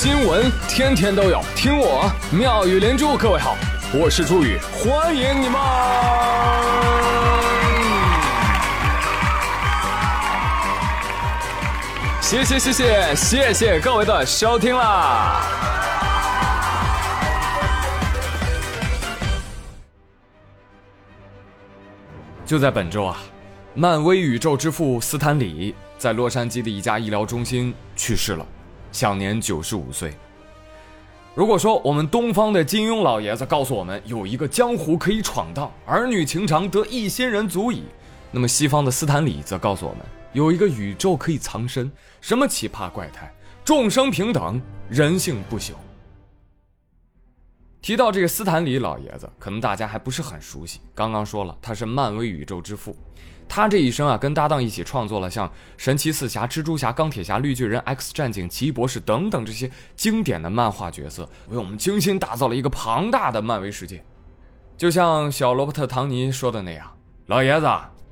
新闻天天都有，听我妙语连珠。各位好，我是朱宇，欢迎你们！谢谢谢谢谢谢各位的收听啦！就在本周啊，漫威宇宙之父斯坦李在洛杉矶的一家医疗中心去世了。享年九十五岁。如果说我们东方的金庸老爷子告诉我们有一个江湖可以闯荡，儿女情长得一心人足矣，那么西方的斯坦李则告诉我们有一个宇宙可以藏身，什么奇葩怪胎，众生平等，人性不朽。提到这个斯坦李老爷子，可能大家还不是很熟悉。刚刚说了，他是漫威宇宙之父。他这一生啊，跟搭档一起创作了像神奇四侠、蜘蛛侠、钢铁侠、绿巨人、X 战警、奇异博士等等这些经典的漫画角色，为我们精心打造了一个庞大的漫威世界。就像小罗伯特·唐尼说的那样：“老爷子，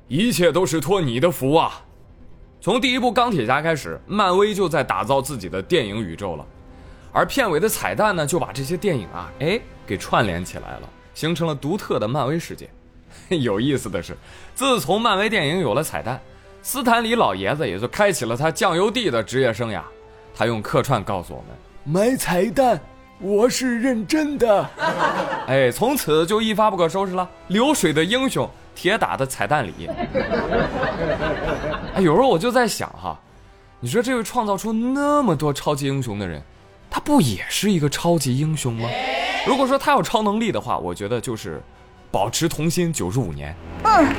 一切都是托你的福啊！”从第一部钢铁侠开始，漫威就在打造自己的电影宇宙了，而片尾的彩蛋呢，就把这些电影啊，哎，给串联起来了，形成了独特的漫威世界。有意思的是，自从漫威电影有了彩蛋，斯坦李老爷子也就开启了他酱油弟的职业生涯。他用客串告诉我们：“买彩蛋，我是认真的。”哎，从此就一发不可收拾了。流水的英雄，铁打的彩蛋里。哎，有时候我就在想哈，你说这位创造出那么多超级英雄的人，他不也是一个超级英雄吗？如果说他有超能力的话，我觉得就是。保持童心九十五年。嗯。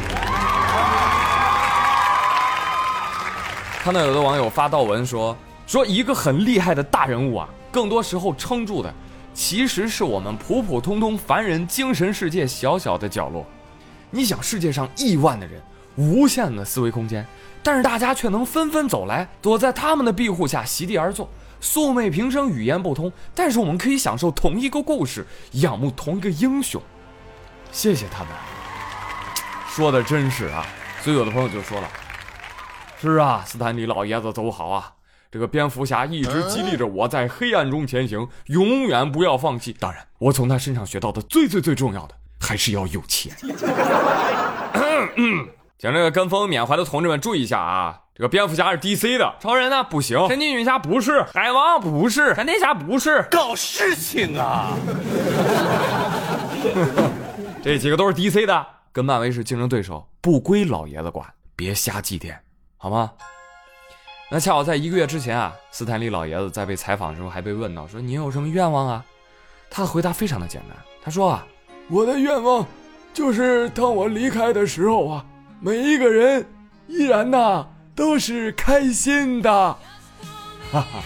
看到有的网友发悼文说，说一个很厉害的大人物啊，更多时候撑住的，其实是我们普普通通凡人精神世界小小的角落。你想，世界上亿万的人，无限的思维空间，但是大家却能纷纷走来，躲在他们的庇护下席地而坐，素昧平生，语言不通，但是我们可以享受同一个故事，仰慕同一个英雄。谢谢他们，说的真是啊，所以有的朋友就说了：“是啊，斯坦利老爷子走好啊，这个蝙蝠侠一直激励着我在黑暗中前行，永远不要放弃。当然，我从他身上学到的最最最重要的，还是要有钱。请这个跟风缅怀的同志们注意一下啊，这个蝙蝠侠是 DC 的，超人呢不行，神奇女侠不是，海王不是，闪电侠不是，搞事情啊！这几个都是 DC 的，跟漫威是竞争对手，不归老爷子管，别瞎祭奠，好吗？那恰好在一个月之前啊，斯坦利老爷子在被采访的时候还被问到，说你有什么愿望啊？他的回答非常的简单，他说啊，我的愿望就是当我离开的时候啊，每一个人依然呐都是开心的。哈哈，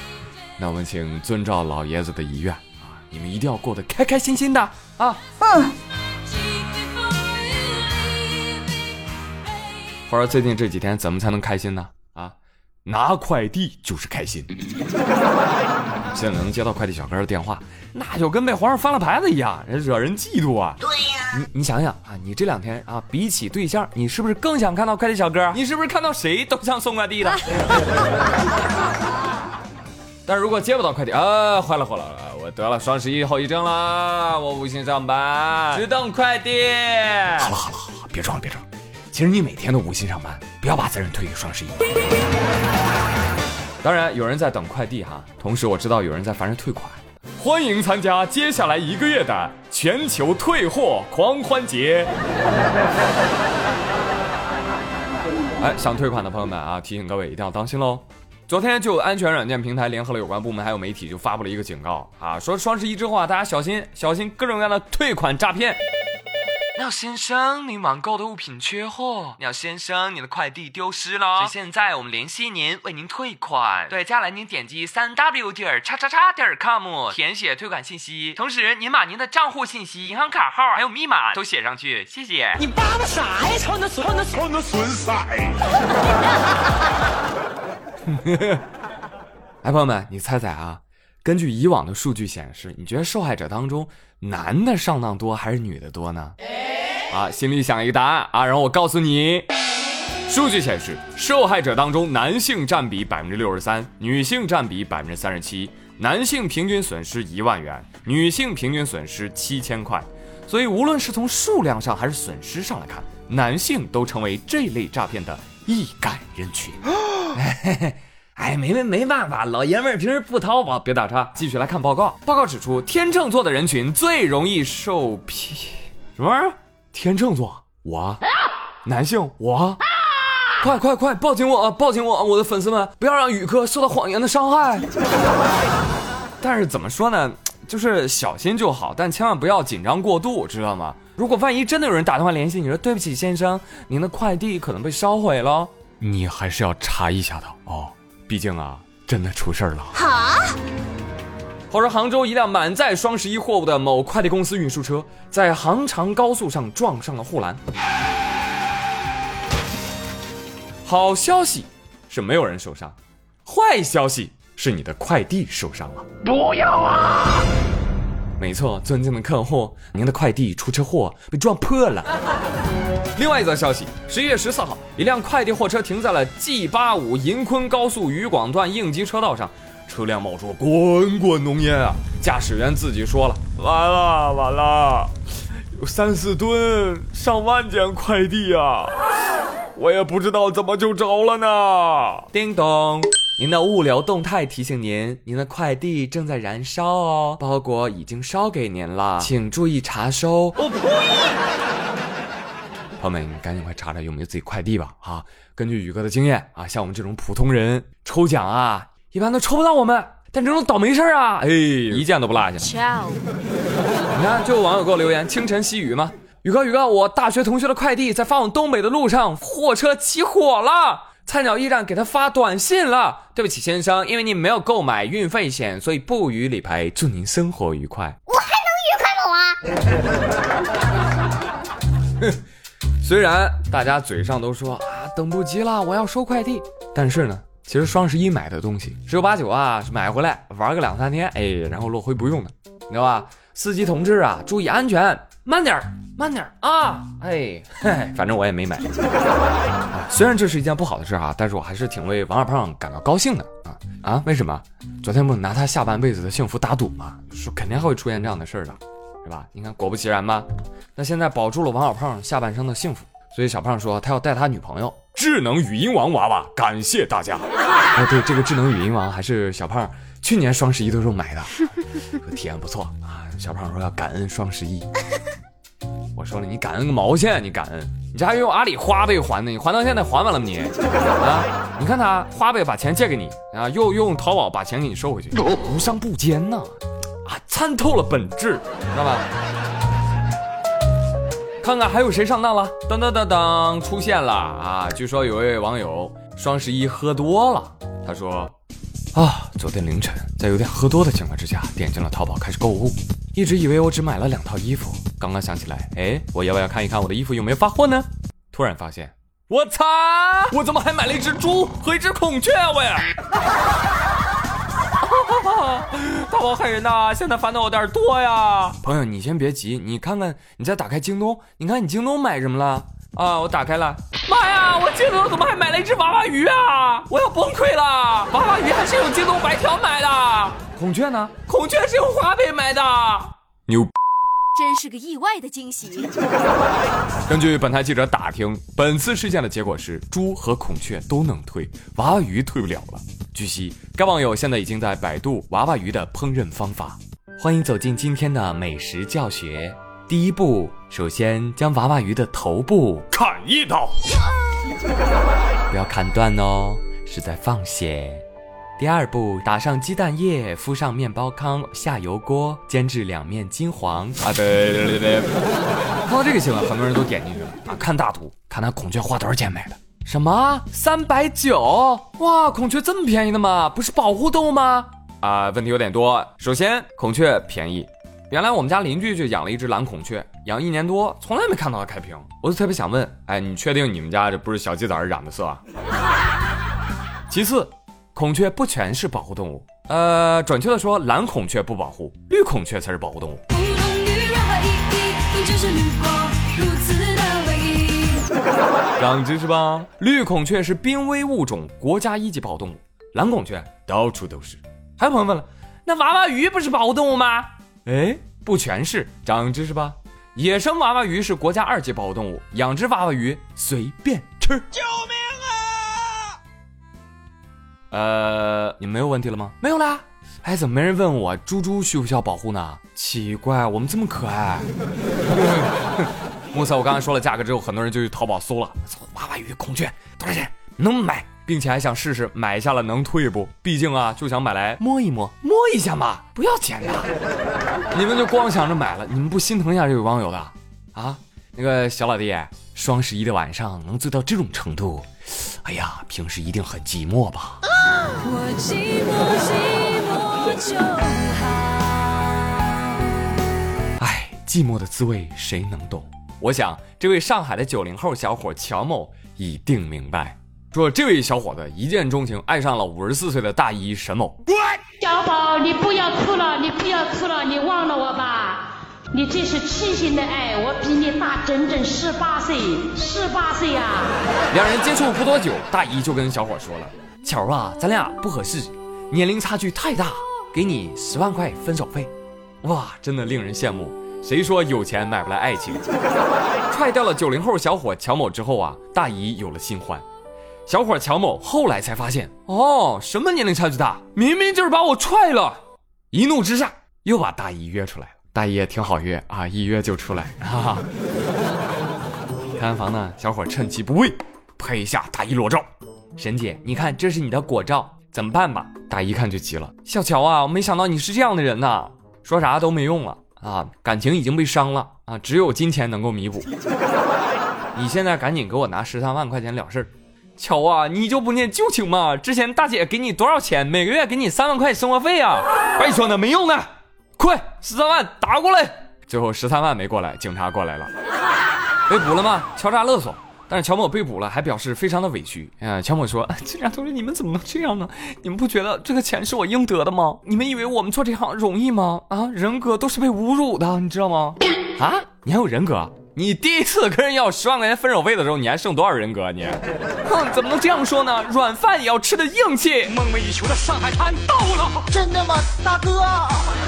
那我们请遵照老爷子的遗愿啊，你们一定要过得开开心心的啊。嗯。或者最近这几天怎么才能开心呢？啊，拿快递就是开心。现在能接到快递小哥的电话，那就跟被皇上翻了牌子一样，惹人嫉妒啊。对呀，你你想想啊，你这两天啊，比起对象，你是不是更想看到快递小哥？你是不是看到谁都像送快递的？但如果接不到快递啊，坏了坏了，我得了双十一后遗症了，我无心上班，只等快递。好了好了好了，别装了别装。其实你每天都无心上班，不要把责任推给双十一。当然有人在等快递哈，同时我知道有人在烦着退款。欢迎参加接下来一个月的全球退货狂欢节。哎，想退款的朋友们啊，提醒各位一定要当心喽。昨天就安全软件平台联合了有关部门还有媒体，就发布了一个警告啊，说双十一之后啊，大家小心小心各种各样的退款诈骗。鸟先生，您网购的物品缺货。鸟先生，您的快递丢失了，所以现在我们联系您，为您退款。对，接下来您点击三 w 点叉叉叉点 com，填写退款信息，同时您把您的账户信息、银行卡号还有密码都写上去，谢谢。你叭叭啥呀？瞅那瞅那瞅那损色！哎，朋友们，你猜猜啊？根据以往的数据显示，你觉得受害者当中男的上当多还是女的多呢？啊，心里想一个答案啊，然后我告诉你，数据显示，受害者当中男性占比百分之六十三，女性占比百分之三十七。男性平均损失一万元，女性平均损失七千块。所以，无论是从数量上还是损失上来看，男性都成为这类诈骗的易感人群。哎，没没没办法，老爷们儿平时不淘宝，别打岔。继续来看报告。报告指出，天秤座的人群最容易受骗。什么玩意儿？天秤座？我？男性？我？快快快，抱紧我，抱紧我，我的粉丝们，不要让宇哥受到谎言的伤害。但是怎么说呢？就是小心就好，但千万不要紧张过度，知道吗？如果万一真的有人打电话联系你说对不起先生，您的快递可能被烧毁了，你还是要查一下的哦。毕竟啊，真的出事儿了。好。话说杭州一辆满载双十一货物的某快递公司运输车，在杭长高速上撞上了护栏。好消息是没有人受伤，坏消息是你的快递受伤了。不要啊！没错，尊敬的客户，您的快递出车祸被撞破了。另外一则消息，十一月十四号，一辆快递货车停在了 G 八五银昆高速渝广段应急车道上，车辆冒出滚滚浓烟啊！驾驶员自己说了：“完了完了，有三四吨、上万件快递啊！” 我也不知道怎么就着了呢。叮咚，您的物流动态提醒您，您的快递正在燃烧哦，包裹已经烧给您了，请注意查收。我呸！朋友们，你赶紧快查查有没有自己快递吧。啊，根据宇哥的经验啊，像我们这种普通人抽奖啊，一般都抽不到我们，但这种倒霉事儿啊，哎，一件都不落下。你看，就有网友给我留言：清晨细雨吗？宇哥，宇哥，我大学同学的快递在发往东北的路上，货车起火了。菜鸟驿站给他发短信了，对不起先生，因为您没有购买运费险，所以不予理赔。祝您生活愉快。我还能愉快吗？虽然大家嘴上都说啊，等不及了，我要收快递，但是呢，其实双十一买的东西十有八九啊是买回来玩个两三天，哎，然后落灰不用的，你知道吧？司机同志啊，注意安全，慢点儿，慢点啊！哎，反正我也没买。啊 虽然这是一件不好的事哈，但是我还是挺为王二胖感到高兴的啊啊！为什么？昨天不拿他下半辈子的幸福打赌吗？说肯定还会出现这样的事儿的，是吧？你看，果不其然吧？那现在保住了王小胖下半生的幸福，所以小胖说他要带他女朋友智能语音王娃娃，感谢大家。哎，对，这个智能语音王还是小胖去年双十一的时候买的，体验不错啊。小胖说要感恩双十一，我说了你感恩个毛线？你感恩？你这还用阿里花呗还呢？你还到现在还完了吗？你啊？你看他花呗把钱借给你啊，又用淘宝把钱给你收回去，无商不奸呐！啊，参透了本质，知道吧？看看还有谁上当了？噔噔噔噔，出现了啊！据说有位网友双十一喝多了，他说。啊，昨天凌晨在有点喝多的情况之下，点进了淘宝开始购物，一直以为我只买了两套衣服。刚刚想起来，哎，我要不要看一看我的衣服有没有发货呢？突然发现，我擦，我怎么还买了一只猪和一只孔雀啊？我呀！淘宝害人呐，现在烦恼有点多呀。朋友，你先别急，你看看，你再打开京东，你看你京东买什么了？啊，我打开了，妈呀，我京东怎么还买了一只娃娃鱼啊？我要崩溃了！娃娃鱼还是用京东白条买的，孔雀呢？孔雀是用花呗买的，牛，真是个意外的惊喜。根据本台记者打听，本次事件的结果是猪和孔雀都能退，娃娃鱼退不了了。据悉，该网友现在已经在百度娃娃鱼的烹饪方法。欢迎走进今天的美食教学。第一步，首先将娃娃鱼的头部砍一刀，不要砍断哦，是在放血。第二步，打上鸡蛋液，敷上面包糠，下油锅煎至两面金黄。啊，对对对对，看到这个新闻，很多人都点进去了啊，看大图，看那孔雀花多少钱买的？什么？三百九？哇，孔雀这么便宜的吗？不是保护动物吗？啊，问题有点多。首先，孔雀便宜。原来我们家邻居就养了一只蓝孔雀，养一年多，从来没看到它开屏。我就特别想问，哎，你确定你们家这不是小鸡仔染的色啊？其次，孔雀不全是保护动物，呃，准确的说，蓝孔雀不保护，绿孔雀才是保护动物。长知识吧？绿孔雀是濒危物种，国家一级保护动物。蓝孔雀到处都是。还有朋友问了，那娃娃鱼不是保护动物吗？哎，不全是。长知识吧？野生娃娃鱼是国家二级保护动物，养殖娃娃鱼随便吃。救命啊！呃，你们没有问题了吗？没有啦。哎，怎么没人问我猪猪需不需要保护呢？奇怪，我们这么可爱。目测我刚才说了价格之后，很多人就去淘宝搜了娃娃鱼、孔雀多少钱，能买，并且还想试试买下了能退不？毕竟啊，就想买来摸一摸，摸一下嘛，不要钱的。你们就光想着买了，你们不心疼一下这位网友的啊？那个小老弟，双十一的晚上能醉到这种程度，哎呀，平时一定很寂寞吧？啊我寂寞寂寞就好。哎，寂寞的滋味谁能懂？我想，这位上海的九零后小伙乔某一定明白。说这位小伙子一见钟情，爱上了五十四岁的大姨沈某。小宝，你不要哭了，你不要哭了，你忘了我吧。你这是痴心的爱，我比你大整整十八岁，十八岁呀。两人接触不多久，大姨就跟小伙说了：“巧啊，咱俩不合适，年龄差距太大，给你十万块分手费。”哇，真的令人羡慕。谁说有钱买不来爱情？踹掉了九零后小伙乔某之后啊，大姨有了新欢。小伙乔某后来才发现，哦，什么年龄差距大？明明就是把我踹了。一怒之下，又把大姨约出来了。大姨也挺好约啊，一约就出来。哈哈。开完房呢，小伙趁其不备，拍一下大姨裸照。沈姐，你看这是你的果照，怎么办吧？大姨一看就急了。小乔啊，我没想到你是这样的人呐，说啥都没用了。啊，感情已经被伤了啊！只有金钱能够弥补。你现在赶紧给我拿十三万块钱了事儿。乔啊，你就不念旧情吗？之前大姐给你多少钱？每个月给你三万块生活费啊！白说呢，没用的，快十三万打过来。最后十三万没过来，警察过来了，被捕了吗？敲诈勒索。但是乔某被捕了，还表示非常的委屈。啊，乔某说：“警察同志，你们怎么能这样呢？你们不觉得这个钱是我应得的吗？你们以为我们做这行容易吗？啊，人格都是被侮辱的，你知道吗？啊，你还有人格？”你第一次跟人要十万块钱分手费的时候，你还剩多少人格？你，哼，怎么能这样说呢？软饭也要吃的硬气。梦寐以求的上海滩到了，真的吗，大哥？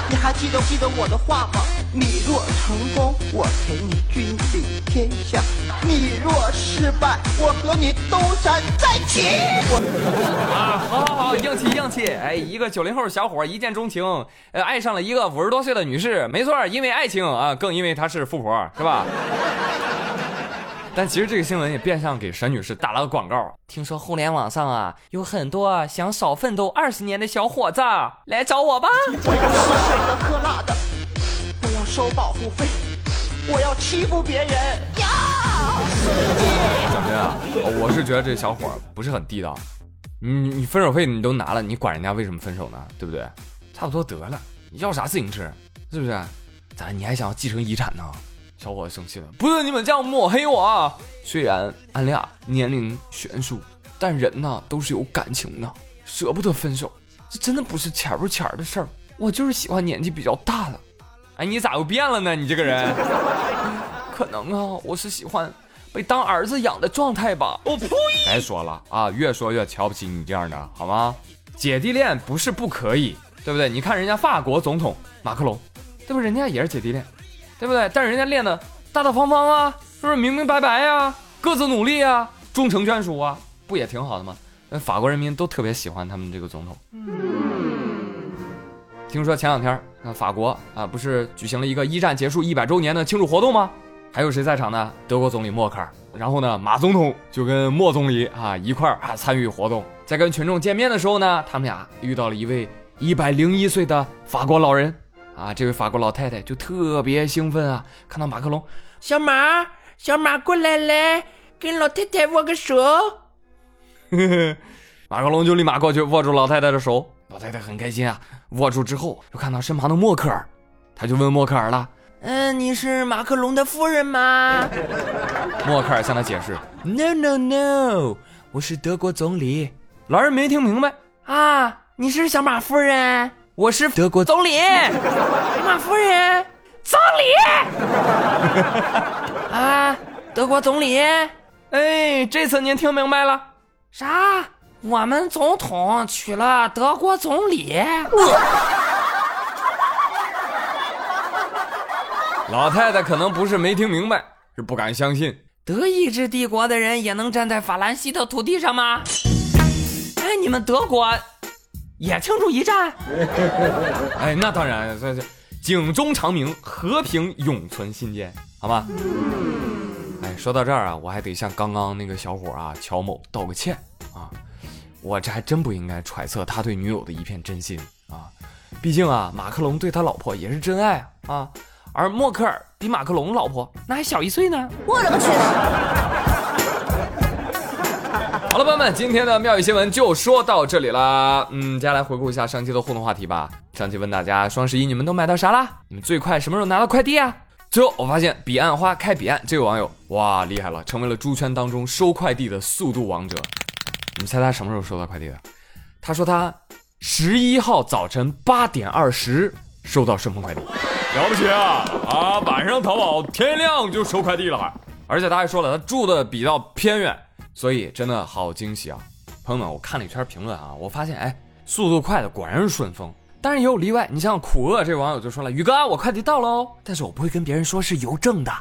你还记得记得我的话吗？你若成功，我陪你君临天下；你若失败，我和你东山再起。啊，好好好，硬气硬气！哎，一个九零后小伙一见钟情，呃，爱上了一个五十多岁的女士。没错，因为爱情啊，更因为她是富婆，是吧？但其实这个新闻也变相给沈女士打了个广告。听说互联网上啊，有很多想少奋斗二十年的小伙子，来找我吧。我要吃水的喝辣的，我要收保护费，我要欺负别人。呀，怎么样？我是觉得这小伙不是很地道。你你分手费你都拿了，你管人家为什么分手呢？对不对？差不多得了，你要啥自行车？是不是？咋你还想要继承遗产呢？小伙子生气了，不是你们这样抹黑我啊！虽然俺俩年龄悬殊，但人呢都是有感情的，舍不得分手，这真的不是钱不钱的事儿。我就是喜欢年纪比较大的。哎，你咋又变了呢？你这个人，可能啊，我是喜欢被当儿子养的状态吧。我呸！别说了啊，越说越瞧不起你这样的，好吗？姐弟恋不是不可以，对不对？你看人家法国总统马克龙，对不？人家也是姐弟恋。对不对？但是人家练的大大方方啊，是不是明明白白呀？各自努力啊，终成眷属啊，不也挺好的吗？那法国人民都特别喜欢他们这个总统。听说前两天那法国啊，不是举行了一个一战结束一百周年的庆祝活动吗？还有谁在场呢？德国总理默克尔，然后呢，马总统就跟莫总理啊一块儿啊参与活动。在跟群众见面的时候呢，他们俩遇到了一位一百零一岁的法国老人。啊，这位法国老太太就特别兴奋啊！看到马克龙，小马，小马过来来，跟老太太握个手。马克龙就立马过去握住老太太的手，老太太很开心啊。握住之后，又看到身旁的默克尔，他就问默克尔了：“嗯，你是马克龙的夫人吗？” 默克尔向他解释：“No no no，我是德国总理。”老人没听明白啊，你是小马夫人。我是德国总理，马夫人，总理 啊，德国总理，哎，这次您听明白了？啥？我们总统娶了德国总理？老太太可能不是没听明白，是不敢相信。德意志帝国的人也能站在法兰西的土地上吗？哎，你们德国也庆祝一战？哎，那当然，这这警钟长鸣，和平永存心间，好吗？哎，说到这儿啊，我还得向刚刚那个小伙啊乔某道个歉啊，我这还真不应该揣测他对女友的一片真心啊，毕竟啊，马克龙对他老婆也是真爱啊。而默克尔比马克龙老婆那还小一岁呢。我勒个去！好了，朋友们，今天的妙语新闻就说到这里啦。嗯，接下来回顾一下上期的互动话题吧。上期问大家，双十一你们都买到啥啦？你们最快什么时候拿到快递啊？最后我发现彼岸花开彼岸这位网友，哇，厉害了，成为了猪圈当中收快递的速度王者。你们猜他什么时候收到快递的？他说他十一号早晨八点二十收到顺丰快递。了不起啊！啊，晚上淘宝，天亮就收快递了还，而且他还说了，他住的比较偏远，所以真的好惊喜啊！朋友们，我看了一圈评论啊，我发现哎，速度快的果然是顺丰，当然也有例外。你像苦饿这网友就说了，宇哥，我快递到喽，但是我不会跟别人说是邮政的，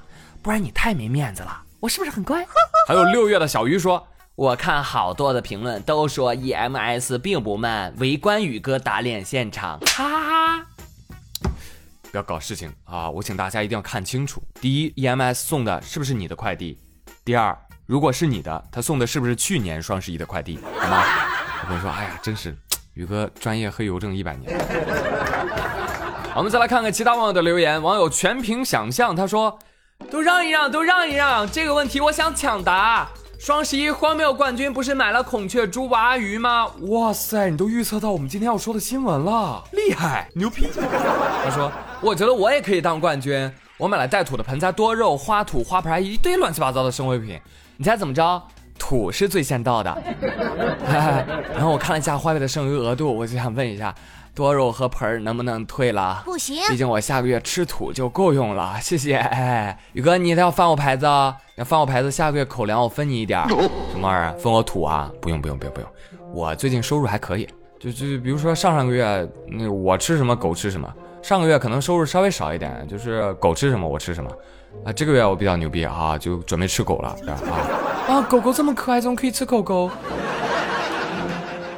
不然你太没面子了。我是不是很乖？还有六月的小鱼说，我看好多的评论都说 EMS 并不慢，围观宇哥打脸现场，哈哈。不要搞事情啊！我请大家一定要看清楚：第一，EMS 送的是不是你的快递？第二，如果是你的，他送的是不是去年双十一的快递？好吗？我跟你说，哎呀，真是 宇哥专业黑邮政一百年。我们再来看看其他网友的留言。网友全凭想象，他说：“都让一让，都让一让，这个问题我想抢答。”双十一荒谬冠军不是买了孔雀猪娃鱼吗？哇塞，你都预测到我们今天要说的新闻了，厉害，牛逼！他说：“我觉得我也可以当冠军。我买了带土的盆栽、多肉、花土、花盆，一堆乱七八糟的生活用品。你猜怎么着？土是最先到的。然后我看了一下花呗的剩余额度，我就想问一下。”多肉和盆儿能不能退了？不行，毕竟我下个月吃土就够用了。谢谢，哎，宇哥，你要翻我牌子啊？要翻我牌子，下个月口粮我分你一点。什么玩意儿？分我土啊？不用不用不用不用，我最近收入还可以。就就比如说上上个月，那我吃什么狗吃什么。上个月可能收入稍微少一点，就是狗吃什么我吃什么。啊，这个月我比较牛逼啊，就准备吃狗了啊。啊，狗狗这么可爱，怎么可以吃狗狗？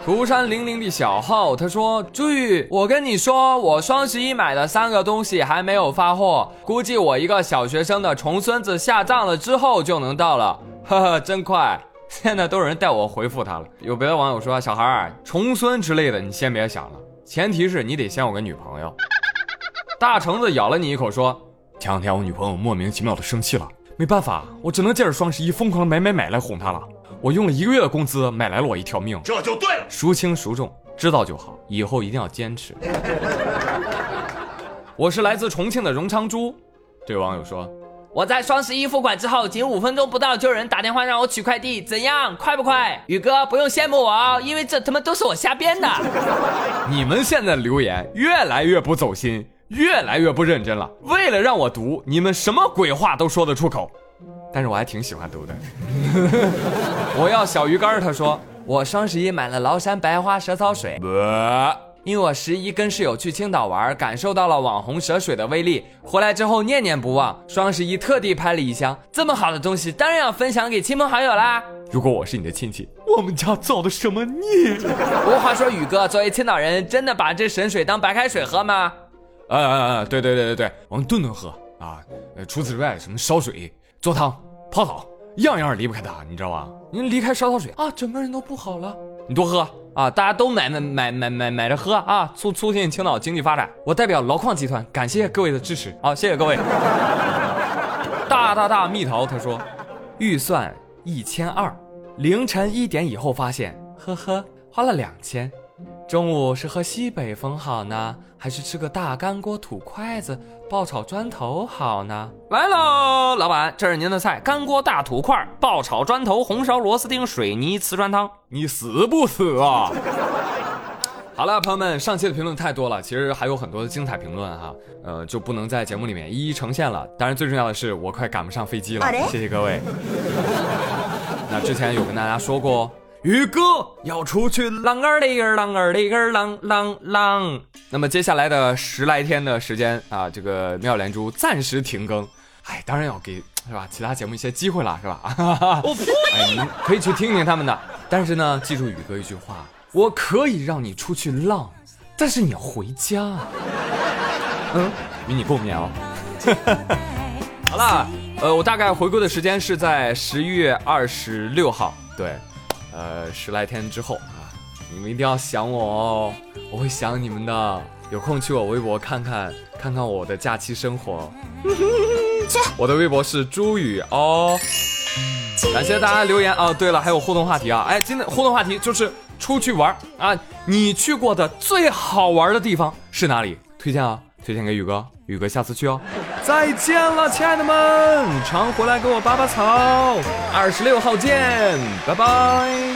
涂山零零的小号，他说：“朱宇，我跟你说，我双十一买的三个东西还没有发货，估计我一个小学生的重孙子下葬了之后就能到了。呵呵，真快！现在都有人带我回复他了。有别的网友说，小孩儿重孙之类的，你先别想了，前提是你得先有个女朋友。”大橙子咬了你一口说：“前两天我女朋友莫名其妙的生气了，没办法，我只能借着双十一疯狂买买买来哄她了。”我用了一个月的工资买来了我一条命，这就对了。孰轻孰重，知道就好，以后一定要坚持。我是来自重庆的荣昌猪，这位网友说，我在双十一付款之后，仅五分钟不到就有人打电话让我取快递，怎样，快不快？宇哥不用羡慕我哦，因为这他妈都是我瞎编的。你们现在留言越来越不走心，越来越不认真了。为了让我读，你们什么鬼话都说得出口。但是我还挺喜欢读的。我要小鱼干他说我双十一买了崂山白花蛇草水，因为我十一跟室友去青岛玩，感受到了网红蛇水的威力，回来之后念念不忘。双十一特地拍了一箱，这么好的东西，当然要分享给亲朋好友啦。如果我是你的亲戚，我们家造的什么孽？无话说，宇哥作为青岛人，真的把这神水当白开水喝吗？啊啊啊！对对对对对，我们顿顿喝啊。除此之外，什么烧水、做汤。泡澡样样离不开它，你知道吧？你离开烧烧水啊，整个人都不好了。你多喝啊，大家都买买买买买买着喝啊，促促进青岛经济发展。我代表劳矿集团感谢各位的支持，好，谢谢各位。大大大蜜桃他说，预算一千二，凌晨一点以后发现，呵呵，花了两千。中午是喝西北风好呢，还是吃个大干锅土筷子爆炒砖头好呢？来喽，老板，这是您的菜：干锅大土块、爆炒砖头、红烧螺丝钉、水泥瓷砖汤。你死不死啊？好了，朋友们，上期的评论太多了，其实还有很多的精彩评论哈，呃，就不能在节目里面一一呈现了。当然，最重要的是我快赶不上飞机了，谢谢各位。那之前有跟大家说过，宇哥要出去啷个里个啷个里个浪浪浪。那么接下来的十来天的时间啊，这个妙莲珠暂时停更。哎，当然要给是吧？其他节目一些机会了，是吧？我呸！哎，你可以去听听他们的。但是呢，记住宇哥一句话：我可以让你出去浪，但是你要回家。嗯，与你共勉哦。好了，呃，我大概回归的时间是在十一月二十六号，对，呃，十来天之后啊，你们一定要想我哦，我会想你们的。有空去我微博看看，看看我的假期生活。我的微博是朱宇哦。感谢大家留言哦。对了，还有互动话题啊！哎，今天互动话题就是出去玩啊，你去过的最好玩的地方是哪里？推荐啊，推荐给宇哥，宇哥下次去哦。再见了，亲爱的们，常回来给我拔拔草。二十六号见，拜拜。